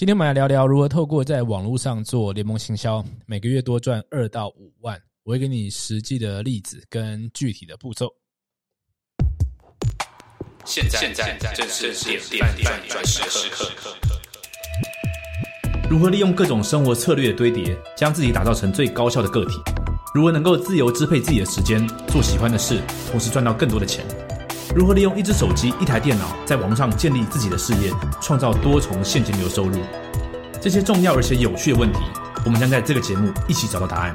今天我们来聊聊如何透过在网络上做联盟行销，每个月多赚二到五万。我会给你实际的例子跟具体的步骤。现在现在正是点点点转时刻。如何利用各种生活策略的堆叠，将自己打造成最高效的个体？如何能够自由支配自己的时间，做喜欢的事，同时赚到更多的钱？如何利用一只手机、一台电脑，在网上建立自己的事业，创造多重现金流收入？这些重要而且有趣的问题，我们将在这个节目一起找到答案。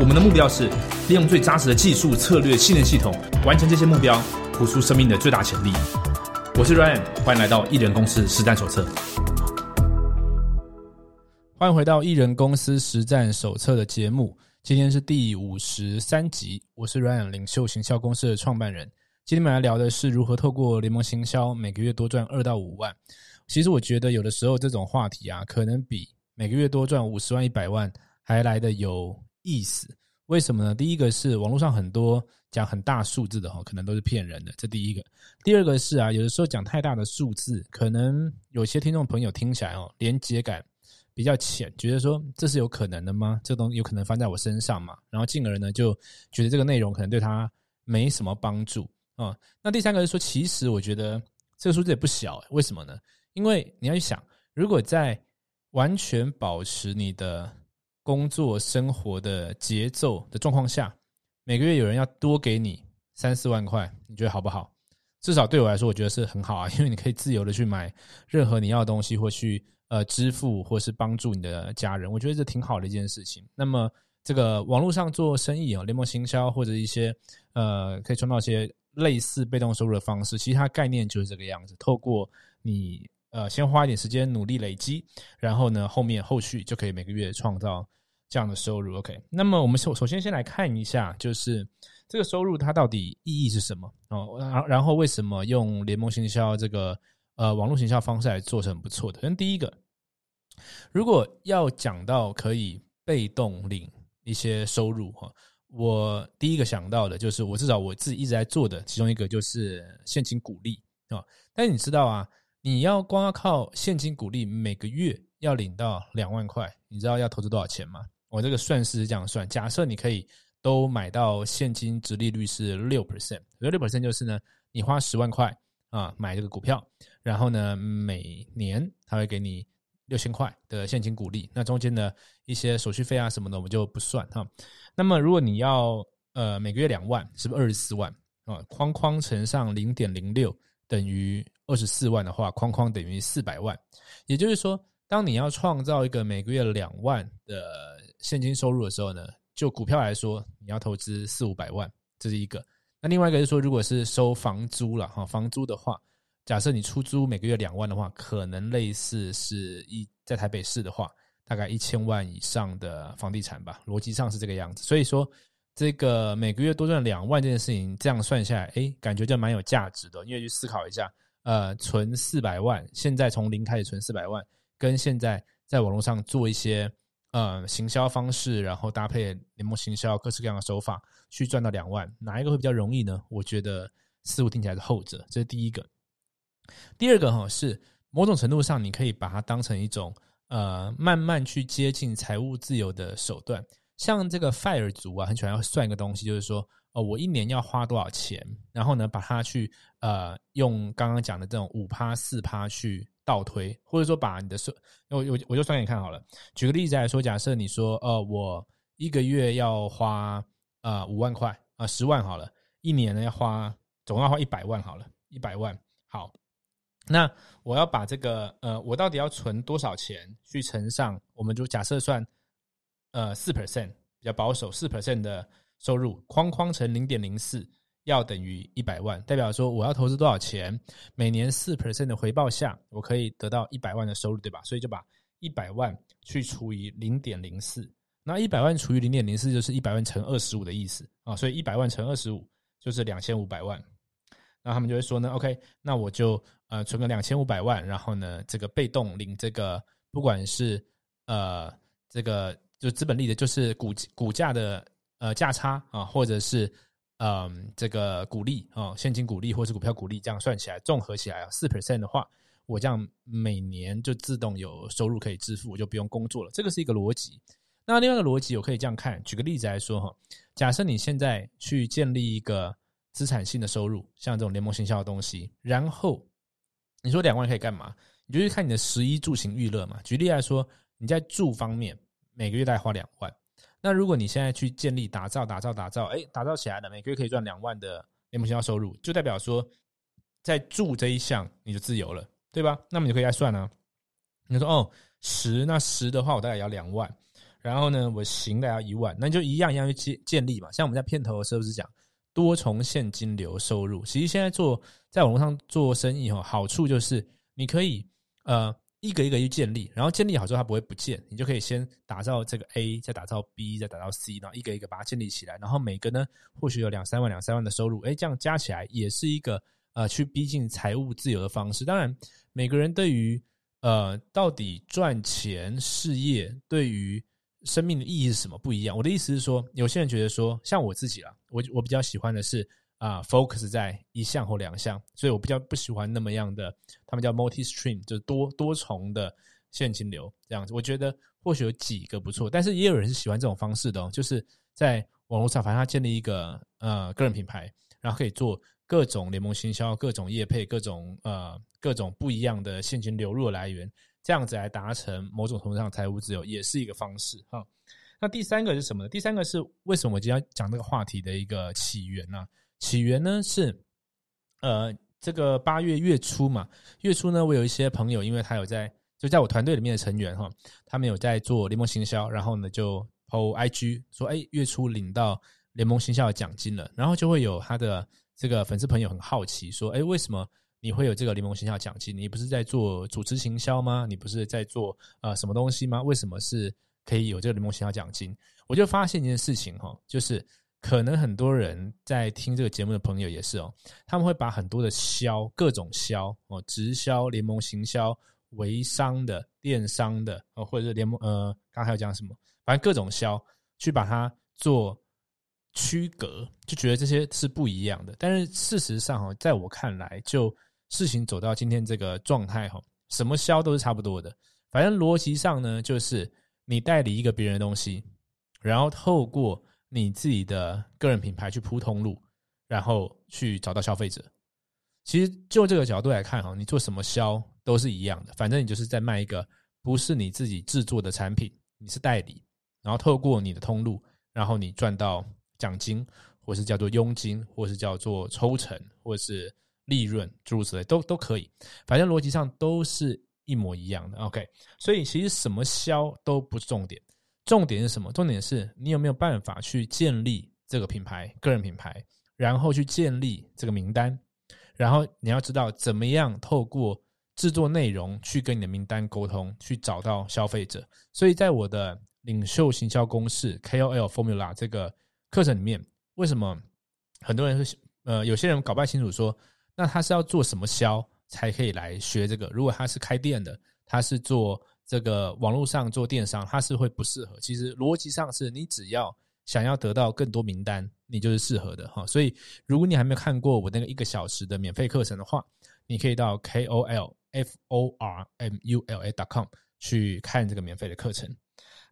我们的目标是利用最扎实的技术、策略、信任系统，完成这些目标，活出生命的最大潜力。我是 Ryan，欢迎来到艺人公司实战手册。欢迎回到艺人公司实战手册的节目，今天是第五十三集。我是 Ryan，领袖行销公司的创办人。今天我们来聊的是如何透过联盟行销每个月多赚二到五万。其实我觉得有的时候这种话题啊，可能比每个月多赚五十万、一百万还来的有意思。为什么呢？第一个是网络上很多讲很大数字的哈，可能都是骗人的，这第一个。第二个是啊，有的时候讲太大的数字，可能有些听众朋友听起来哦，连接感比较浅，觉得说这是有可能的吗？这东西有可能翻在我身上嘛？然后进而呢，就觉得这个内容可能对他没什么帮助。啊，那第三个是说，其实我觉得这个数字也不小，为什么呢？因为你要去想，如果在完全保持你的工作生活的节奏的状况下，每个月有人要多给你三四万块，你觉得好不好？至少对我来说，我觉得是很好啊，因为你可以自由的去买任何你要的东西，或去呃支付，或是帮助你的家人，我觉得这挺好的一件事情。那么这个网络上做生意啊，联盟行销或者一些呃可以创造一些。类似被动收入的方式，其实它概念就是这个样子。透过你呃，先花一点时间努力累积，然后呢，后面后续就可以每个月创造这样的收入。OK，那么我们首首先先来看一下，就是这个收入它到底意义是什么哦？然然后为什么用联盟行销这个呃网络行销方式来做是很不错的？那第一个，如果要讲到可以被动领一些收入哈。我第一个想到的就是，我至少我自己一直在做的，其中一个就是现金鼓励啊。但你知道啊，你要光靠现金鼓励，每个月要领到两万块，你知道要投资多少钱吗？我这个算式是这样算：假设你可以都买到现金，值利率是六 percent，六 percent 就是呢，你花十万块啊买这个股票，然后呢每年他会给你。六千块的现金鼓励，那中间的一些手续费啊什么的，我们就不算哈。那么如果你要呃每个月两万，是不是二十四万啊？框框乘上零点零六等于二十四万的话，框框等于四百万。也就是说，当你要创造一个每个月两万的现金收入的时候呢，就股票来说，你要投资四五百万，这是一个。那另外一个是说，如果是收房租了哈，房租的话。假设你出租每个月两万的话，可能类似是一在台北市的话，大概一千万以上的房地产吧，逻辑上是这个样子。所以说，这个每个月多赚两万这件事情，这样算下来，哎，感觉就蛮有价值的。因为去思考一下，呃，存四百万，现在从零开始存四百万，跟现在在网络上做一些呃行销方式，然后搭配联盟行销各式各样的手法去赚到两万，哪一个会比较容易呢？我觉得似乎听起来是后者，这是第一个。第二个哈是某种程度上，你可以把它当成一种呃慢慢去接近财务自由的手段。像这个 FIRE 族啊，很喜欢要算一个东西，就是说哦，我一年要花多少钱，然后呢把它去呃用刚刚讲的这种五趴四趴去倒推，或者说把你的算，我我我就算给你看好了。举个例子来说，假设你说呃我一个月要花呃五万块啊十万好了，一年呢要花总要花一百万好了，一百万好。那我要把这个呃，我到底要存多少钱去乘上？我们就假设算呃四 percent 比较保守，四 percent 的收入，框框乘零点零四，要等于一百万，代表说我要投资多少钱？每年四 percent 的回报下，我可以得到一百万的收入，对吧？所以就把一百万去除以零点零四，那一百万除以零点零四就是一百万乘二十五的意思啊，所以一百万乘二十五就是两千五百万。那他们就会说呢，OK，那我就呃存个两千五百万，然后呢，这个被动领这个，不管是呃这个就资本利的，就是股股价的呃价差啊，或者是嗯这个股利啊，现金股利或是股票股利，这样算起来综合起来啊，四 percent 的话，我这样每年就自动有收入可以支付，我就不用工作了。这个是一个逻辑。那另外一个逻辑，我可以这样看，举个例子来说哈，假设你现在去建立一个资产性的收入，像这种联盟行销的东西，然后你说两万可以干嘛？你就去看你的食衣住行娱乐嘛。举例来说，你在住方面每个月大概花两万，那如果你现在去建立、打造、打造、打造，哎，打造起来了，每个月可以赚两万的联盟行销收入，就代表说在住这一项你就自由了，对吧？那么你就可以来算啊。你说哦，十那十的话，我大概要两万。然后呢，我行的要一万，那就一样一样去建建立嘛。像我们在片头的时候是讲多重现金流收入。其实现在做在网络上做生意哈，好处就是你可以呃一个一个去建立，然后建立好之后它不会不见，你就可以先打造这个 A，再打造 B，再打造 C，然后一个一个把它建立起来。然后每个呢或许有两三万两三万的收入，哎，这样加起来也是一个呃去逼近财务自由的方式。当然，每个人对于呃到底赚钱事业对于生命的意义是什么？不一样。我的意思是说，有些人觉得说，像我自己啦，我我比较喜欢的是啊，focus 在一项或两项，所以我比较不喜欢那么样的，他们叫 multi stream，就是多多重的现金流这样子。我觉得或许有几个不错，但是也有人是喜欢这种方式的，哦就是在网络上，反正他建立一个呃个人品牌，然后可以做各种联盟行销、各种业配、各种呃各种不一样的现金流入来源。这样子来达成某种程度上财务自由，也是一个方式哈。那第三个是什么呢？第三个是为什么我今天要讲这个话题的一个起源呢？起源呢是呃，这个八月月初嘛，月初呢，我有一些朋友，因为他有在就在我团队里面的成员哈，他们有在做联盟行销，然后呢就 PO IG 说，哎，月初领到联盟行销的奖金了，然后就会有他的这个粉丝朋友很好奇说，哎，为什么？你会有这个联盟行销奖金？你不是在做主持行销吗？你不是在做呃什么东西吗？为什么是可以有这个联盟行销奖金？我就发现一件事情哈，就是可能很多人在听这个节目的朋友也是哦，他们会把很多的销各种销哦，直销、联盟行销、微商的、电商的哦，或者是联盟呃，刚刚还有讲什么？反正各种销去把它做区隔，就觉得这些是不一样的。但是事实上哈，在我看来就。事情走到今天这个状态哈，什么销都是差不多的。反正逻辑上呢，就是你代理一个别人的东西，然后透过你自己的个人品牌去铺通路，然后去找到消费者。其实就这个角度来看哈，你做什么销都是一样的。反正你就是在卖一个不是你自己制作的产品，你是代理，然后透过你的通路，然后你赚到奖金，或是叫做佣金，或是叫做抽成，或是。利润诸如此类都都可以，反正逻辑上都是一模一样的。OK，所以其实什么销都不是重点，重点是什么？重点是你有没有办法去建立这个品牌、个人品牌，然后去建立这个名单，然后你要知道怎么样透过制作内容去跟你的名单沟通，去找到消费者。所以在我的领袖行销公式 KOL Formula 这个课程里面，为什么很多人是呃有些人搞不太清楚说？那他是要做什么销才可以来学这个？如果他是开店的，他是做这个网络上做电商，他是会不适合。其实逻辑上是你只要想要得到更多名单，你就是适合的哈。所以如果你还没有看过我那个一个小时的免费课程的话，你可以到 k o l f o r m u l a dot com 去看这个免费的课程。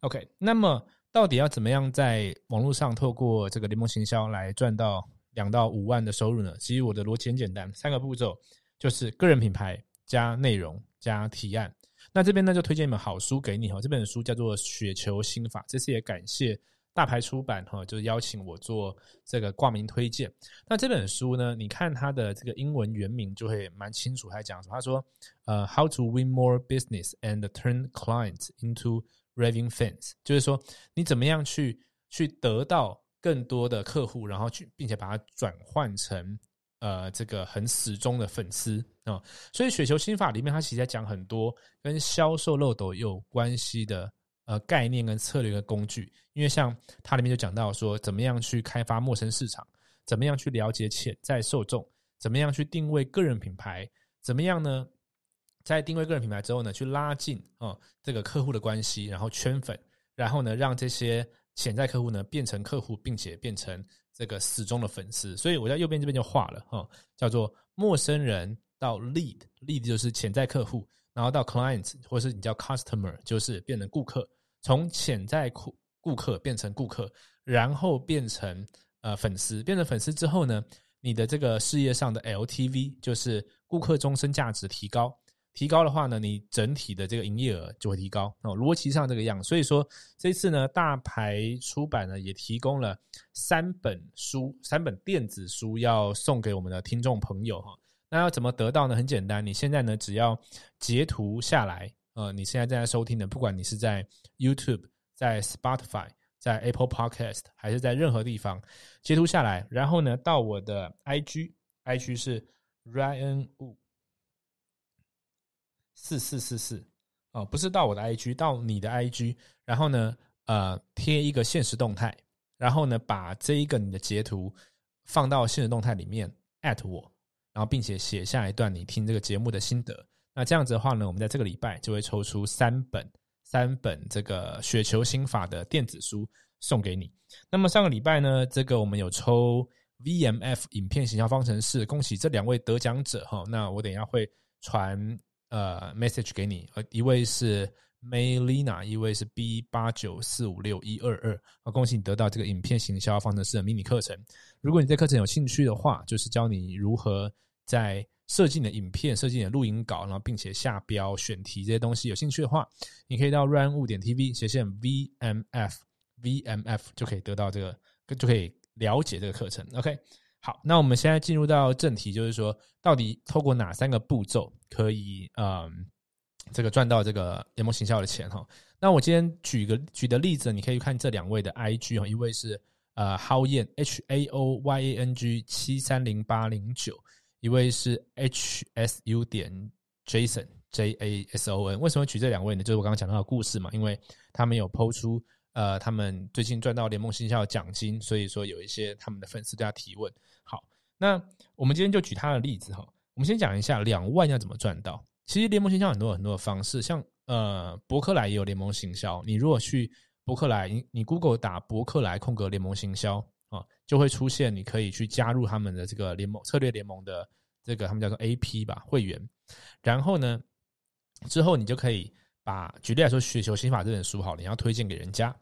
OK，那么到底要怎么样在网络上透过这个联盟行销来赚到？两到五万的收入呢？其实我的逻辑很简单，三个步骤就是个人品牌加内容加提案。那这边呢就推荐一本好书给你哈，这本书叫做《雪球心法》。这次也感谢大牌出版哈，就是邀请我做这个挂名推荐。那这本书呢，你看它的这个英文原名就会蛮清楚，它讲什么？他说呃，How to win more business and turn clients into raving fans，就是说你怎么样去去得到。更多的客户，然后去，并且把它转换成呃这个很死忠的粉丝啊，所以雪球心法里面，它其实在讲很多跟销售漏斗有关系的呃概念跟策略跟工具。因为像它里面就讲到说，怎么样去开发陌生市场，怎么样去了解潜在受众，怎么样去定位个人品牌，怎么样呢？在定位个人品牌之后呢，去拉近啊这个客户的关系，然后圈粉，然后呢让这些。潜在客户呢变成客户，并且变成这个死忠的粉丝，所以我在右边这边就画了哈，叫做陌生人到 lead，lead 就是潜在客户，然后到 Clients，或是你叫 customer，就是变成顾客，从潜在顾顾客变成顾客，然后变成呃粉丝，变成粉丝之后呢，你的这个事业上的 LTV 就是顾客终身价值提高。提高的话呢，你整体的这个营业额就会提高哦。逻辑上这个样，所以说这次呢，大牌出版呢也提供了三本书，三本电子书要送给我们的听众朋友哈。那要怎么得到呢？很简单，你现在呢只要截图下来，呃，你现在正在收听的，不管你是在 YouTube、在 Spotify、在 Apple Podcast 还是在任何地方截图下来，然后呢到我的 IG，IG 是 Ryan Wu。四四四四哦，不是到我的 IG，到你的 IG，然后呢，呃，贴一个现实动态，然后呢，把这一个你的截图放到现实动态里面，at 我，然后并且写下一段你听这个节目的心得。那这样子的话呢，我们在这个礼拜就会抽出三本三本这个雪球心法的电子书送给你。那么上个礼拜呢，这个我们有抽 VMF 影片形象方程式，恭喜这两位得奖者哈。那我等一下会传。呃，message 给你，呃，一位是 Maylina，一位是 B 八九四五六一二二，啊，恭喜你得到这个影片行销方程式的迷你课程。如果你对课程有兴趣的话，就是教你如何在设计你的影片、设计你的录音稿，然后并且下标、选题这些东西有兴趣的话，你可以到 run 物点 TV 斜线 VMF，VMF 就可以得到这个，就可以了解这个课程。OK。好，那我们现在进入到正题，就是说，到底透过哪三个步骤可以，嗯，这个赚到这个联盟行销的钱哈？那我今天举个举的例子，你可以看这两位的 IG 哈，一位是呃 How Yan H A O Y A N G 七三零八零九，一位是 H S U 点 Jason J A S O N。为什么举这两位呢？就是我刚刚讲到的故事嘛，因为他们有抛出。呃，他们最近赚到联盟新校奖金，所以说有一些他们的粉丝对他提问。好，那我们今天就举他的例子哈。我们先讲一下两万要怎么赚到。其实联盟行销很多很多的方式，像呃博客来也有联盟行销。你如果去博客来，你你 Google 打博客来空格联盟行销啊，就会出现你可以去加入他们的这个联盟策略联盟的这个他们叫做 AP 吧会员。然后呢，之后你就可以把举例来说《雪球心法》这本书好了，你要推荐给人家。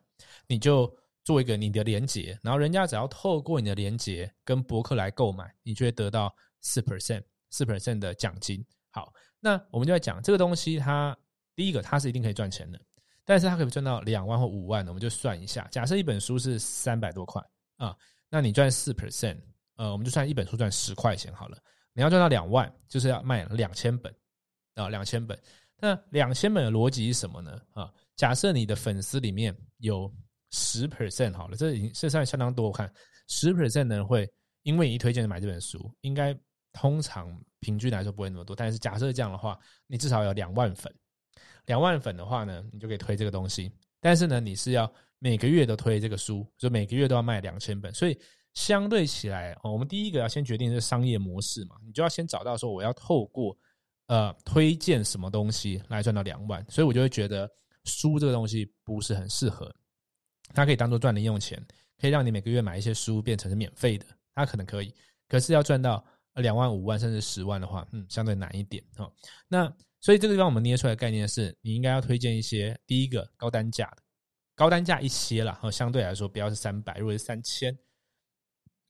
你就做一个你的连接，然后人家只要透过你的连接跟博客来购买，你就会得到四 percent 四 percent 的奖金。好，那我们就在讲这个东西，它第一个它是一定可以赚钱的，但是它可以赚到两万或五万的，我们就算一下，假设一本书是三百多块啊，那你赚四 percent，呃，我们就算一本书赚十块钱好了。你要赚到两万，就是要卖两千本啊，两千本。那两千本的逻辑是什么呢？啊？假设你的粉丝里面有十 percent 好了，这已经这算相当多。我看十 percent 的人会因为你一推荐买这本书，应该通常平均来说不会那么多。但是假设这样的话，你至少有两万粉，两万粉的话呢，你就可以推这个东西。但是呢，你是要每个月都推这个书，就每个月都要卖两千本。所以相对起来，我们第一个要先决定是商业模式嘛，你就要先找到说我要透过呃推荐什么东西来赚到两万。所以我就会觉得。书这个东西不是很适合，它可以当做赚零用钱，可以让你每个月买一些书变成是免费的，它可能可以。可是要赚到两万、五万甚至十万的话，嗯，相对难一点哦。那所以这个地方我们捏出来的概念是，你应该要推荐一些第一个高单价的，高单价一些了，哦，相对来说不要是三百，如果是三千，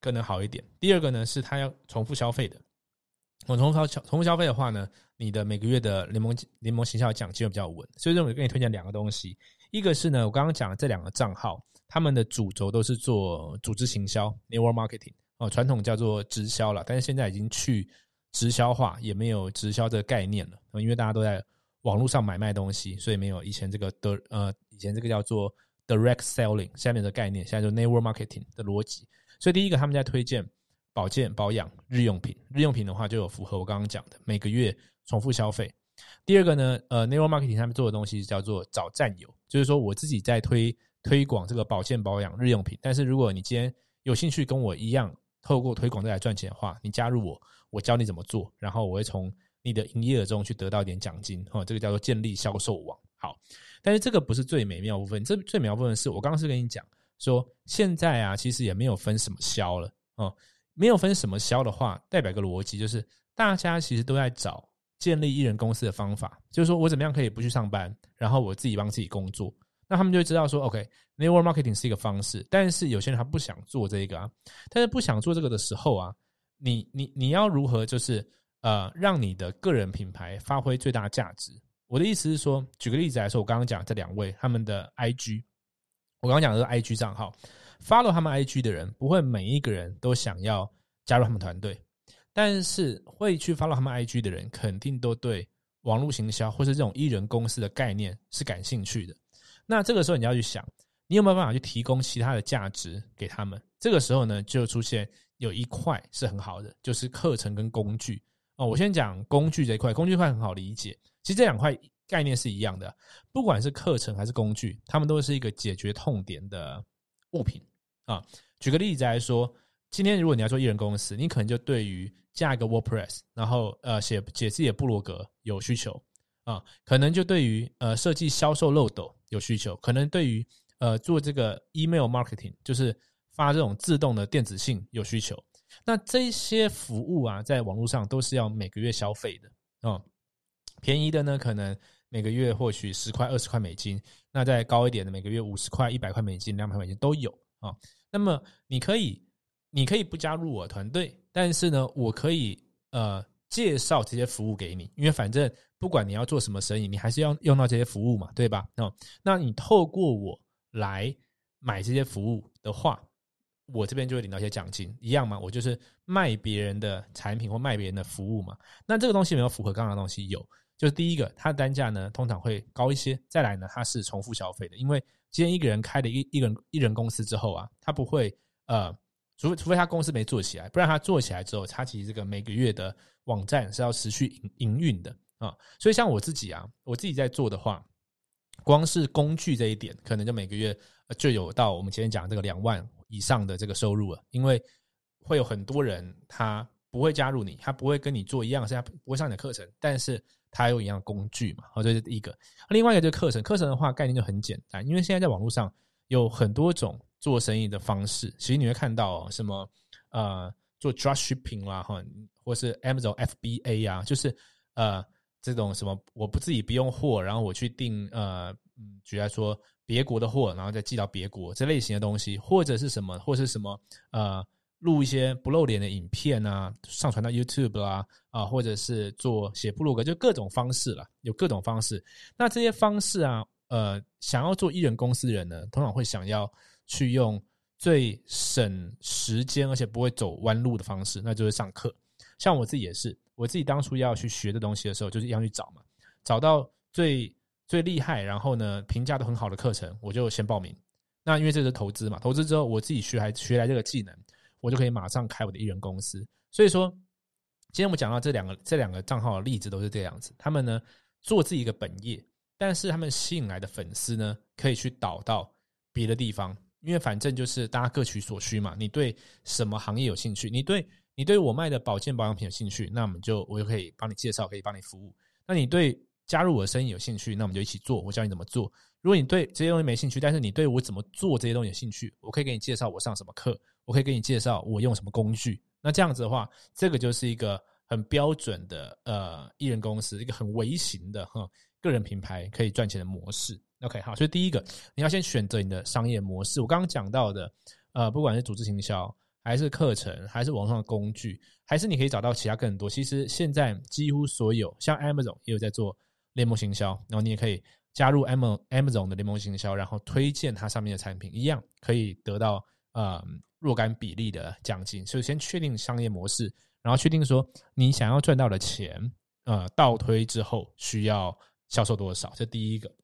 可能好一点。第二个呢，是他要重复消费的。我重复消重复消费的话呢，你的每个月的联盟联盟行销奖金会比较稳，所以我给你推荐两个东西，一个是呢，我刚刚讲的这两个账号，他们的主轴都是做组织行销 （network marketing） 哦，传统叫做直销了，但是现在已经去直销化，也没有直销这个概念了，因为大家都在网络上买卖东西，所以没有以前这个的呃，以前这个叫做 direct selling 下面的概念，现在就 network marketing 的逻辑，所以第一个他们在推荐。保健保养日用品，日用品的话就有符合我刚刚讲的每个月重复消费。第二个呢，呃，Neural Marketing 上面做的东西叫做找战友，就是说我自己在推推广这个保健保养日用品。但是如果你今天有兴趣跟我一样透过推广再来赚钱的话，你加入我，我教你怎么做，然后我会从你的营业额中去得到一点奖金。哈，这个叫做建立销售网。好，但是这个不是最美妙部分，这最美妙部分是我刚刚是跟你讲说，现在啊，其实也没有分什么销了哦。没有分什么销的话，代表一个逻辑就是，大家其实都在找建立艺人公司的方法，就是说我怎么样可以不去上班，然后我自己帮自己工作。那他们就会知道说，OK，network marketing 是一个方式，但是有些人他不想做这个啊，但是不想做这个的时候啊，你你你要如何就是呃让你的个人品牌发挥最大价值？我的意思是说，举个例子来说，我刚刚讲这两位他们的 IG，我刚刚讲的是 IG 账号，follow 他们 IG 的人不会每一个人都想要加入他们团队。但是会去 follow 他们 IG 的人，肯定都对网络行销或是这种艺人公司的概念是感兴趣的。那这个时候你要去想，你有没有办法去提供其他的价值给他们？这个时候呢，就出现有一块是很好的，就是课程跟工具哦。我先讲工具这一块，工具块很好理解。其实这两块概念是一样的，不管是课程还是工具，他们都是一个解决痛点的物品啊。举个例子来说。今天如果你要做艺人公司，你可能就对于架一个 WordPress，然后呃写写自己的部落格有需求啊，可能就对于呃设计销售漏斗有需求，可能对于呃做这个 email marketing，就是发这种自动的电子信有需求。那这些服务啊，在网络上都是要每个月消费的啊，便宜的呢，可能每个月或许十块、二十块美金；那再高一点的，每个月五十块、一百块美金、两百美金都有啊。那么你可以。你可以不加入我团队，但是呢，我可以呃介绍这些服务给你，因为反正不管你要做什么生意，你还是要用到这些服务嘛，对吧？哦，那你透过我来买这些服务的话，我这边就会领到一些奖金，一样嘛？我就是卖别人的产品或卖别人的服务嘛。那这个东西有没有符合刚刚的东西？有，就是第一个，它的单价呢通常会高一些。再来呢，它是重复消费的，因为今天一个人开了一一人一人公司之后啊，他不会呃。除非除非他公司没做起来，不然他做起来之后，他其实这个每个月的网站是要持续营营运的啊。所以像我自己啊，我自己在做的话，光是工具这一点，可能就每个月就有到我们前面讲这个两万以上的这个收入了。因为会有很多人他不会加入你，他不会跟你做一样，是他不会上你的课程，但是他有一样工具嘛。好，这是第一个。另外一个就是课程，课程的话概念就很简单，因为现在在网络上有很多种。做生意的方式，其实你会看到什么呃，做 drop shipping 啦，哈，或是 Amazon FBA 呀，就是呃这种什么，我不自己不用货，然后我去订呃，举来说别国的货，然后再寄到别国这类型的东西，或者是什么，或是什么呃，录一些不露脸的影片啊，上传到 YouTube 啦，啊，或者是做写部落格，就各种方式了，有各种方式。那这些方式啊，呃，想要做艺人公司的人呢，通常会想要。去用最省时间而且不会走弯路的方式，那就是上课。像我自己也是，我自己当初要去学的东西的时候，就是一样去找嘛，找到最最厉害，然后呢评价都很好的课程，我就先报名。那因为这是投资嘛，投资之后我自己学来学来这个技能，我就可以马上开我的艺人公司。所以说，今天我们讲到这两个这两个账号的例子都是这样子，他们呢做自己一个本业，但是他们吸引来的粉丝呢，可以去导到别的地方。因为反正就是大家各取所需嘛。你对什么行业有兴趣？你对你对我卖的保健保养品有兴趣，那我们就我就可以帮你介绍，可以帮你服务。那你对加入我的生意有兴趣，那我们就一起做。我教你怎么做。如果你对这些东西没兴趣，但是你对我怎么做这些东西有兴趣，我可以给你介绍我上什么课，我可以给你介绍我用什么工具。那这样子的话，这个就是一个很标准的呃艺人公司，一个很微型的哈个人品牌可以赚钱的模式。OK，好，所以第一个你要先选择你的商业模式。我刚刚讲到的，呃，不管是组织行销，还是课程，还是网上的工具，还是你可以找到其他更多。其实现在几乎所有，像 Amazon 也有在做联盟行销，然后你也可以加入 Am Amazon 的联盟行销，然后推荐它上面的产品，一样可以得到呃若干比例的奖金。所以先确定商业模式，然后确定说你想要赚到的钱，呃，倒推之后需要销售多少，这第一个。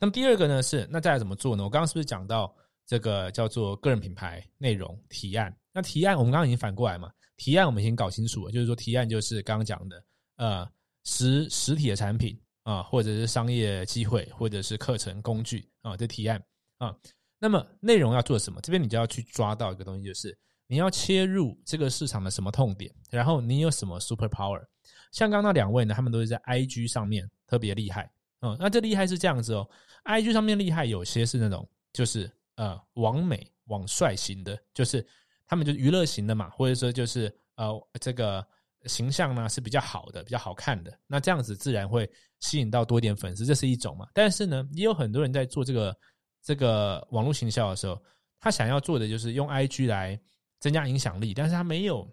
那么第二个呢是，那再来怎么做呢？我刚刚是不是讲到这个叫做个人品牌内容提案？那提案我们刚刚已经反过来嘛？提案我们已经搞清楚了，就是说提案就是刚刚讲的，呃，实实体的产品啊，或者是商业机会，或者是课程工具啊，这提案啊。那么内容要做什么？这边你就要去抓到一个东西，就是你要切入这个市场的什么痛点，然后你有什么 super power。像刚刚那两位呢，他们都是在 IG 上面特别厉害。嗯，那这厉害是这样子哦，IG 上面厉害有些是那种就是呃网美网帅型的，就是他们就是娱乐型的嘛，或者说就是呃这个形象呢是比较好的、比较好看的，那这样子自然会吸引到多一点粉丝，这是一种嘛。但是呢，也有很多人在做这个这个网络行销的时候，他想要做的就是用 IG 来增加影响力，但是他没有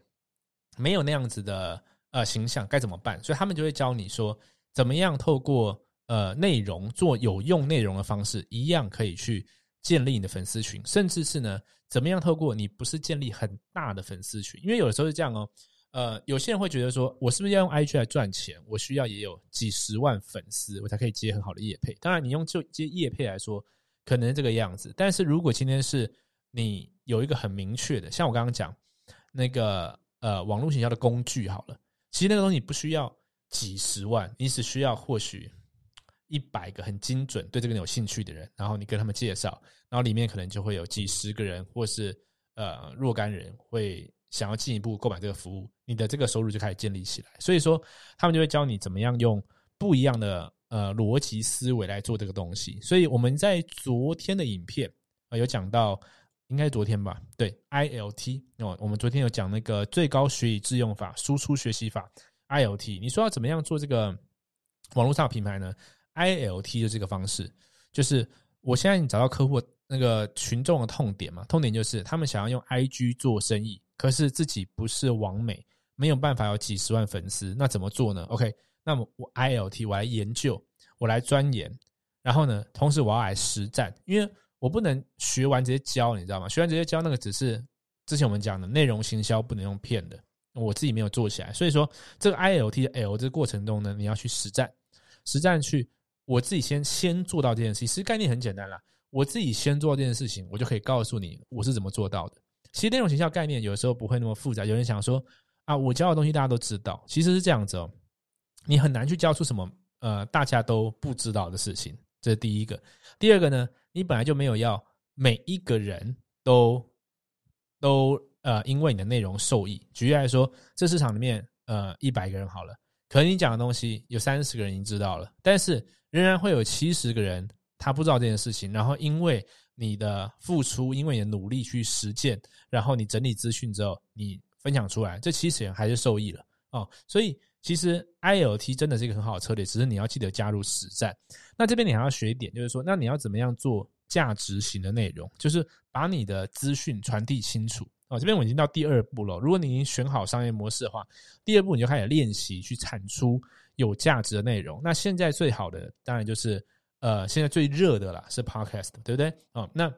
没有那样子的呃形象，该怎么办？所以他们就会教你说，怎么样透过呃内容做有用内容的方式，一样可以去建立你的粉丝群，甚至是呢，怎么样透过你不是建立很大的粉丝群，因为有的时候是这样哦。呃，有些人会觉得说，我是不是要用 IG 来赚钱？我需要也有几十万粉丝，我才可以接很好的业配。当然，你用就接业配来说，可能这个样子。但是如果今天是你有一个很明确的，像我刚刚讲那个呃网络营销的工具好了，其实那个东西不需要几十万，你只需要或许一百个很精准对这个有兴趣的人，然后你跟他们介绍，然后里面可能就会有几十个人或是呃若干人会。想要进一步购买这个服务，你的这个收入就开始建立起来。所以说，他们就会教你怎么样用不一样的呃逻辑思维来做这个东西。所以我们在昨天的影片啊有讲到，应该是昨天吧？对，ILT 哦，我们昨天有讲那个最高学以致用法、输出学习法 ILT。你说要怎么样做这个网络上的品牌呢？ILT 的这个方式，就是我现在你找到客户那个群众的痛点嘛，痛点就是他们想要用 IG 做生意。可是自己不是王美，没有办法有几十万粉丝，那怎么做呢？OK，那么我 ILT 我来研究，我来钻研，然后呢，同时我要来实战，因为我不能学完直接教，你知道吗？学完直接教那个只是之前我们讲的内容行销不能用骗的，我自己没有做起来，所以说这个 ILT 的 L 这个过程中呢，你要去实战，实战去我自己先先做到这件事情，其实概念很简单啦，我自己先做这件事情，我就可以告诉你我是怎么做到的。其实内容形象概念有时候不会那么复杂。有人想说啊，我教的东西大家都知道，其实是这样子哦。你很难去教出什么呃大家都不知道的事情，这是第一个。第二个呢，你本来就没有要每一个人都都呃因为你的内容受益。举例来说，这市场里面呃一百个人好了，可能你讲的东西有三十个人已经知道了，但是仍然会有七十个人他不知道这件事情，然后因为。你的付出，因为你的努力去实践，然后你整理资讯之后，你分享出来，这七十人还是受益了哦。所以其实 ILT 真的是一个很好的策略，只是你要记得加入实战。那这边你还要学一点，就是说，那你要怎么样做价值型的内容？就是把你的资讯传递清楚哦。这边我已经到第二步了。如果你已经选好商业模式的话，第二步你就开始练习去产出有价值的内容。那现在最好的当然就是。呃，现在最热的啦是 Podcast，对不对？哦，那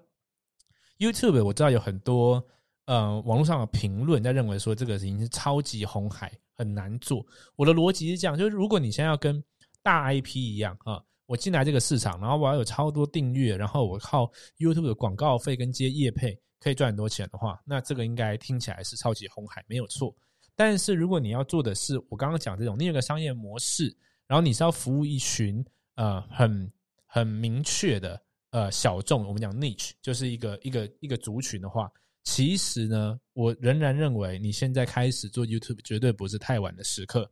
YouTube 我知道有很多呃网络上的评论在认为说这个已经是超级红海，很难做。我的逻辑是这样，就是如果你现在要跟大 IP 一样啊，我进来这个市场，然后我要有超多订阅，然后我靠 YouTube 的广告费跟接业配可以赚很多钱的话，那这个应该听起来是超级红海，没有错。但是如果你要做的是我刚刚讲这种另一个商业模式，然后你是要服务一群呃很很明确的，呃，小众，我们讲 niche，就是一个一个一个族群的话，其实呢，我仍然认为你现在开始做 YouTube 绝对不是太晚的时刻。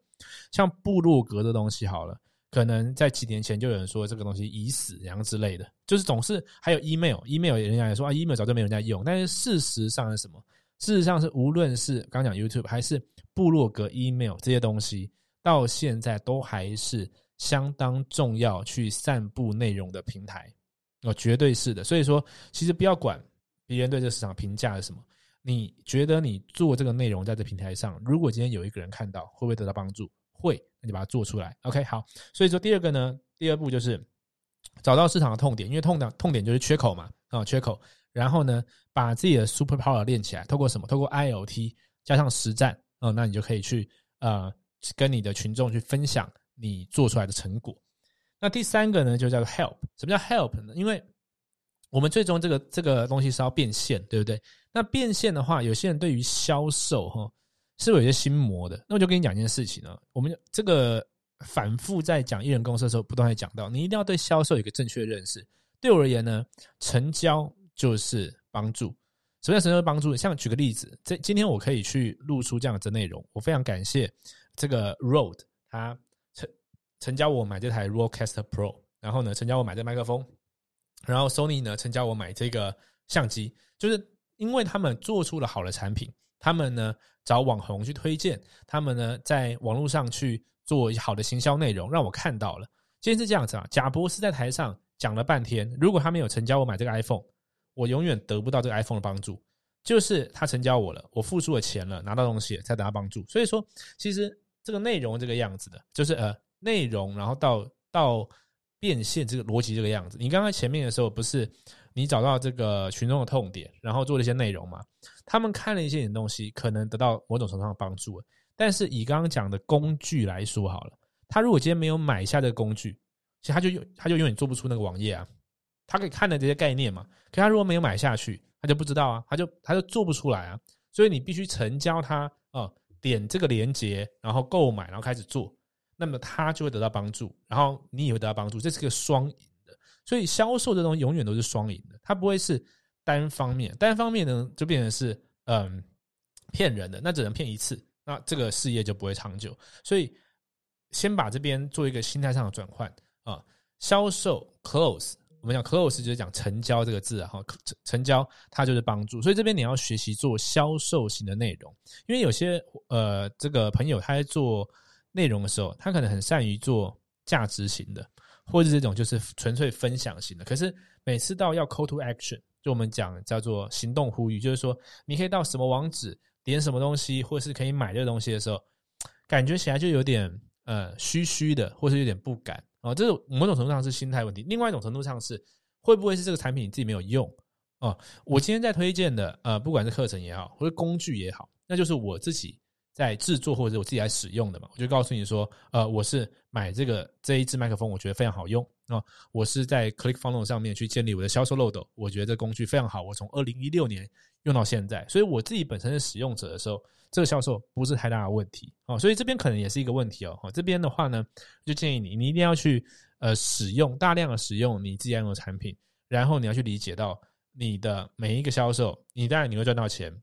像部落格的东西好了，可能在几年前就有人说这个东西已死，然后之类的，就是总是还有 email，email 人家也说啊，email 早就没人在用，但是事实上是什么？事实上是无论是刚讲 YouTube 还是部落格 email 这些东西，到现在都还是。相当重要，去散布内容的平台，哦，绝对是的。所以说，其实不要管别人对这市场评价是什么，你觉得你做这个内容在这平台上，如果今天有一个人看到，会不会得到帮助？会，那就把它做出来。OK，好。所以说，第二个呢，第二步就是找到市场的痛点，因为痛点痛点就是缺口嘛，啊，缺口。然后呢，把自己的 super power 练起来，透过什么？透过 IOT 加上实战，哦，那你就可以去呃，跟你的群众去分享。你做出来的成果，那第三个呢，就叫做 help。什么叫 help 呢？因为我们最终这个这个东西是要变现，对不对？那变现的话，有些人对于销售哈是有一些心魔的。那我就跟你讲一件事情呢，我们这个反复在讲艺人公司的时候，不断在讲到，你一定要对销售有一个正确的认识。对我而言呢，成交就是帮助。什么叫成交帮助？像举个例子，这今天我可以去录出这样的内容，我非常感谢这个 Road 他。成交我买这台 Rodecaster Pro，然后呢，成交我买这麦克风，然后 Sony 呢，成交我买这个相机，就是因为他们做出了好的产品，他们呢找网红去推荐，他们呢在网络上去做好的行销内容，让我看到了。今天是这样子啊，贾博士在台上讲了半天，如果他没有成交我买这个 iPhone，我永远得不到这个 iPhone 的帮助。就是他成交我了，我付出了钱了，拿到东西才得到帮助。所以说，其实这个内容这个样子的，就是呃内容，然后到到变现这个逻辑这个样子。你刚刚前面的时候不是你找到这个群众的痛点，然后做了一些内容嘛？他们看了一些你的东西，可能得到某种程度上的帮助。但是以刚刚讲的工具来说好了，他如果今天没有买下这个工具，其实他就用他就永远做不出那个网页啊。他可以看的这些概念嘛？可他如果没有买下去。他就不知道啊，他就他就做不出来啊，所以你必须成交他啊，点这个链接，然后购买，然后开始做，那么他就会得到帮助，然后你也会得到帮助，这是个双。所以销售这东西永远都是双赢的，它不会是单方面，单方面呢就变成是嗯骗人的，那只能骗一次，那这个事业就不会长久。所以先把这边做一个心态上的转换啊，销售 close。我们讲 close 就是讲成交这个字啊，哈，成成交它就是帮助，所以这边你要学习做销售型的内容，因为有些呃这个朋友他在做内容的时候，他可能很善于做价值型的，或者这种就是纯粹分享型的，可是每次到要 call to action，就我们讲叫做行动呼吁，就是说你可以到什么网址点什么东西，或是可以买这个东西的时候，感觉起来就有点呃虚虚的，或是有点不敢。啊，这是某种程度上是心态问题，另外一种程度上是会不会是这个产品你自己没有用啊？我今天在推荐的，呃，不管是课程也好，或者工具也好，那就是我自己在制作或者我自己来使用的嘛。我就告诉你说，呃，我是买这个这一支麦克风，我觉得非常好用啊。我是在 ClickFunnel 上面去建立我的销售漏斗，我觉得这工具非常好，我从二零一六年用到现在，所以我自己本身是使用者的时候。这个销售不是太大的问题哦，所以这边可能也是一个问题哦。这边的话呢，就建议你，你一定要去呃使用大量的使用你自己用的产品，然后你要去理解到你的每一个销售，你当然你会赚到钱，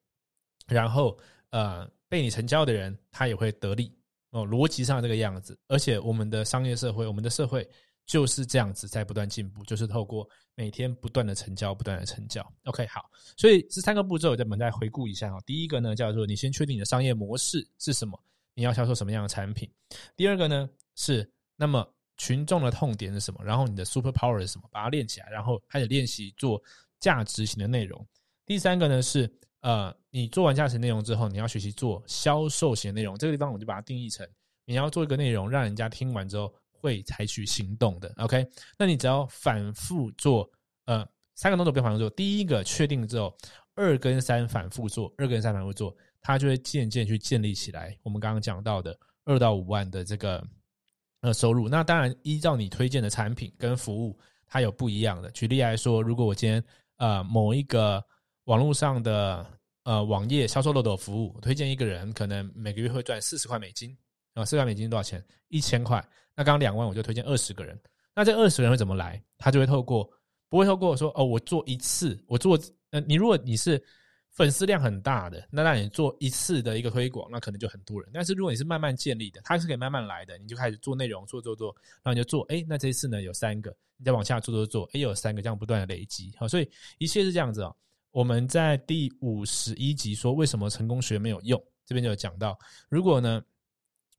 然后呃被你成交的人他也会得利哦，逻辑上这个样子。而且我们的商业社会，我们的社会。就是这样子在不断进步，就是透过每天不断的成交，不断的成交。OK，好，所以这三个步骤，我们再回顾一下啊。第一个呢，叫做你先确定你的商业模式是什么，你要销售什么样的产品。第二个呢是，那么群众的痛点是什么，然后你的 super power 是什么，把它练起来，然后开始练习做价值型的内容。第三个呢是，呃，你做完价值内容之后，你要学习做销售型内容。这个地方我就把它定义成，你要做一个内容，让人家听完之后。会采取行动的，OK？那你只要反复做，呃，三个动作不要反复做。第一个确定之后，二跟三反复做，二跟三反复做，它就会渐渐去建立起来。我们刚刚讲到的二到五万的这个呃收入。那当然依照你推荐的产品跟服务，它有不一样的。举例来说，如果我今天呃某一个网络上的呃网页销售漏斗服务，推荐一个人，可能每个月会赚四十块美金。啊，四万美金多少钱？一千块。那刚刚两万，我就推荐二十个人。那这二十个人会怎么来？他就会透过，不会透过说哦，我做一次，我做呃，你如果你是粉丝量很大的，那让你做一次的一个推广，那可能就很多人。但是如果你是慢慢建立的，它是可以慢慢来的，你就开始做内容，做做做，然后你就做，哎，那这一次呢有三个，你再往下做做做，哎，有三个，这样不断的累积。好，所以一切是这样子哦。我们在第五十一集说为什么成功学没有用，这边就有讲到，如果呢。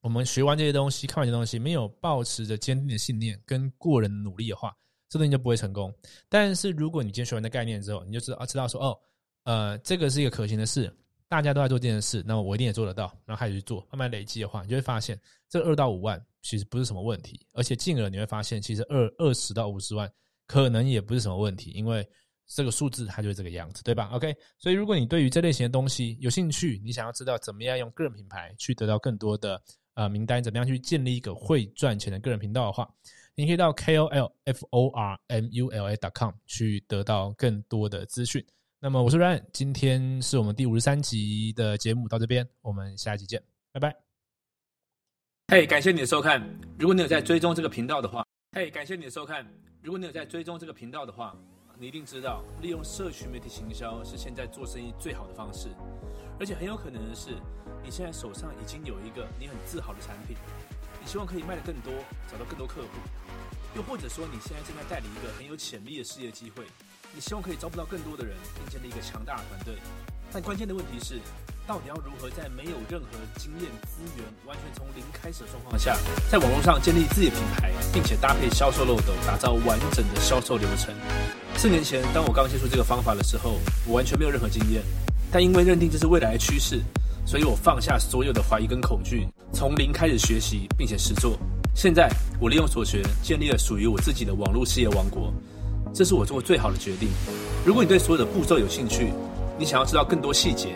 我们学完这些东西，看完这些东西，没有保持着坚定的信念跟过人努力的话，这东西就不会成功。但是如果你今天学完的概念之后，你就知道啊，知道说哦，呃，这个是一个可行的事，大家都在做这件事，那我一定也做得到，然后开始去做，慢慢累积的话，你就会发现这二到五万其实不是什么问题，而且进而你会发现，其实二二十到五十万可能也不是什么问题，因为这个数字它就是这个样子，对吧？OK，所以如果你对于这类型的东西有兴趣，你想要知道怎么样用个人品牌去得到更多的。呃，名单怎么样去建立一个会赚钱的个人频道的话，你可以到 k o l f o r m u l a dot com 去得到更多的资讯。那么我是 Ryan，今天是我们第五十三集的节目，到这边，我们下一集见，拜拜。嘿，感谢你的收看。如果你有在追踪这个频道的话，嘿，感谢你的收看。如果你有在追踪这个频道的话，你一定知道，利用社群媒体行销是现在做生意最好的方式，而且很有可能的是。你现在手上已经有一个你很自豪的产品，你希望可以卖得更多，找到更多客户，又或者说你现在正在代理一个很有潜力的事业机会，你希望可以招募到更多的人，并建立一个强大的团队。但关键的问题是，到底要如何在没有任何经验资源、完全从零开始的状况下，在网络上建立自己的品牌，并且搭配销售漏斗，打造完整的销售流程？四年前，当我刚接触这个方法的时候，我完全没有任何经验，但因为认定这是未来的趋势，所以我放下所有的怀疑跟恐惧，从零开始学习，并且实做。现在，我利用所学，建立了属于我自己的网络事业王国。这是我做过最好的决定。如果你对所有的步骤有兴趣，你想要知道更多细节，